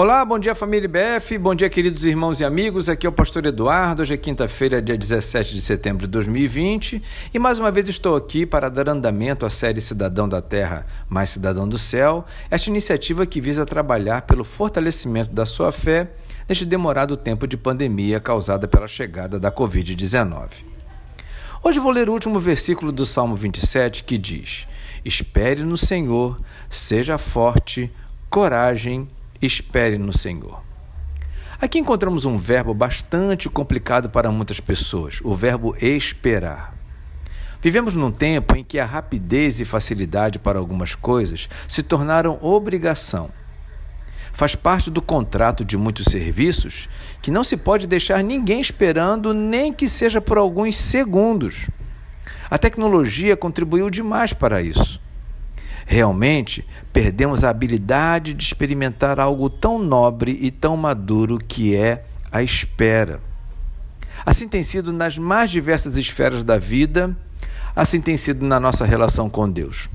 Olá, bom dia família IBF, bom dia queridos irmãos e amigos, aqui é o pastor Eduardo, hoje é quinta-feira, dia 17 de setembro de 2020 e mais uma vez estou aqui para dar andamento à série Cidadão da Terra mais Cidadão do Céu, esta iniciativa que visa trabalhar pelo fortalecimento da sua fé neste demorado tempo de pandemia causada pela chegada da Covid-19. Hoje vou ler o último versículo do Salmo 27 que diz: Espere no Senhor, seja forte, coragem espere no Senhor. Aqui encontramos um verbo bastante complicado para muitas pessoas, o verbo esperar. Vivemos num tempo em que a rapidez e facilidade para algumas coisas se tornaram obrigação. Faz parte do contrato de muitos serviços que não se pode deixar ninguém esperando, nem que seja por alguns segundos. A tecnologia contribuiu demais para isso. Realmente, perdemos a habilidade de experimentar algo tão nobre e tão maduro que é a espera. Assim tem sido nas mais diversas esferas da vida, assim tem sido na nossa relação com Deus.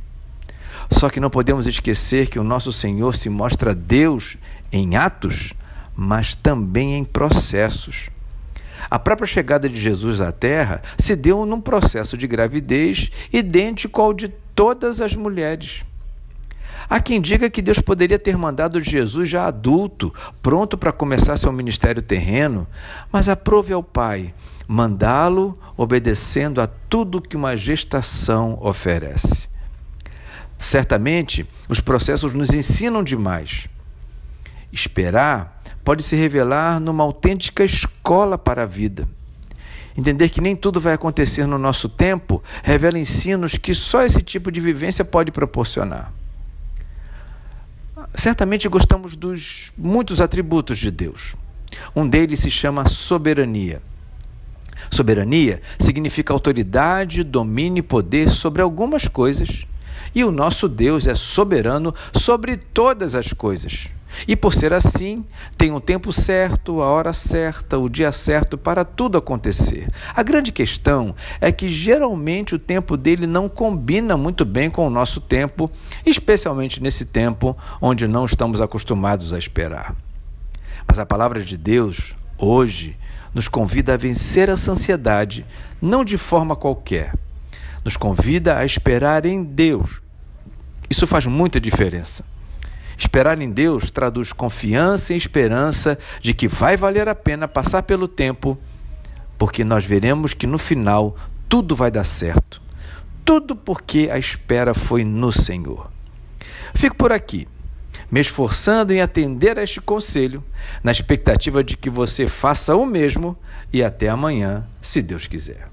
Só que não podemos esquecer que o nosso Senhor se mostra Deus em atos, mas também em processos. A própria chegada de Jesus à Terra se deu num processo de gravidez idêntico ao de todas as mulheres. Há quem diga que Deus poderia ter mandado Jesus já adulto, pronto para começar seu ministério terreno, mas aprove ao Pai mandá-lo obedecendo a tudo que uma gestação oferece. Certamente, os processos nos ensinam demais. Esperar pode se revelar numa autêntica escola para a vida. Entender que nem tudo vai acontecer no nosso tempo revela ensinos que só esse tipo de vivência pode proporcionar. Certamente gostamos dos muitos atributos de Deus. Um deles se chama soberania. Soberania significa autoridade, domínio e poder sobre algumas coisas. E o nosso Deus é soberano sobre todas as coisas. E por ser assim, tem o um tempo certo, a hora certa, o dia certo para tudo acontecer. A grande questão é que geralmente o tempo dele não combina muito bem com o nosso tempo, especialmente nesse tempo onde não estamos acostumados a esperar. Mas a palavra de Deus, hoje, nos convida a vencer essa ansiedade, não de forma qualquer. Nos convida a esperar em Deus. Isso faz muita diferença. Esperar em Deus traduz confiança e esperança de que vai valer a pena passar pelo tempo, porque nós veremos que no final tudo vai dar certo. Tudo porque a espera foi no Senhor. Fico por aqui, me esforçando em atender a este conselho, na expectativa de que você faça o mesmo e até amanhã, se Deus quiser.